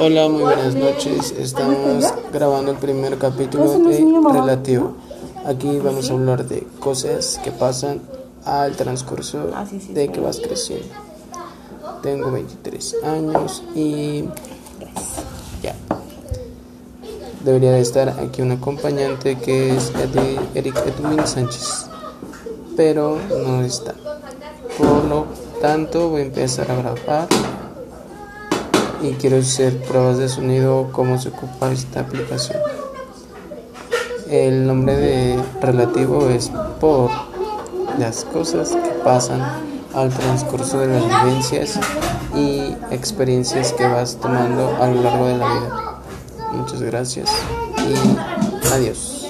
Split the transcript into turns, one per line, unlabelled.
Hola, muy buenas noches. Estamos grabando el primer capítulo de Relativo. Aquí vamos a hablar de cosas que pasan al transcurso de que vas creciendo. Tengo 23 años y ya. Debería de estar aquí un acompañante que es Eric Edwin Sánchez, pero no está. Por lo tanto, voy a empezar a grabar y quiero hacer pruebas de sonido cómo se ocupa esta aplicación. El nombre de relativo es por las cosas que pasan al transcurso de las vivencias y experiencias que vas tomando a lo largo de la vida. Muchas gracias y adiós.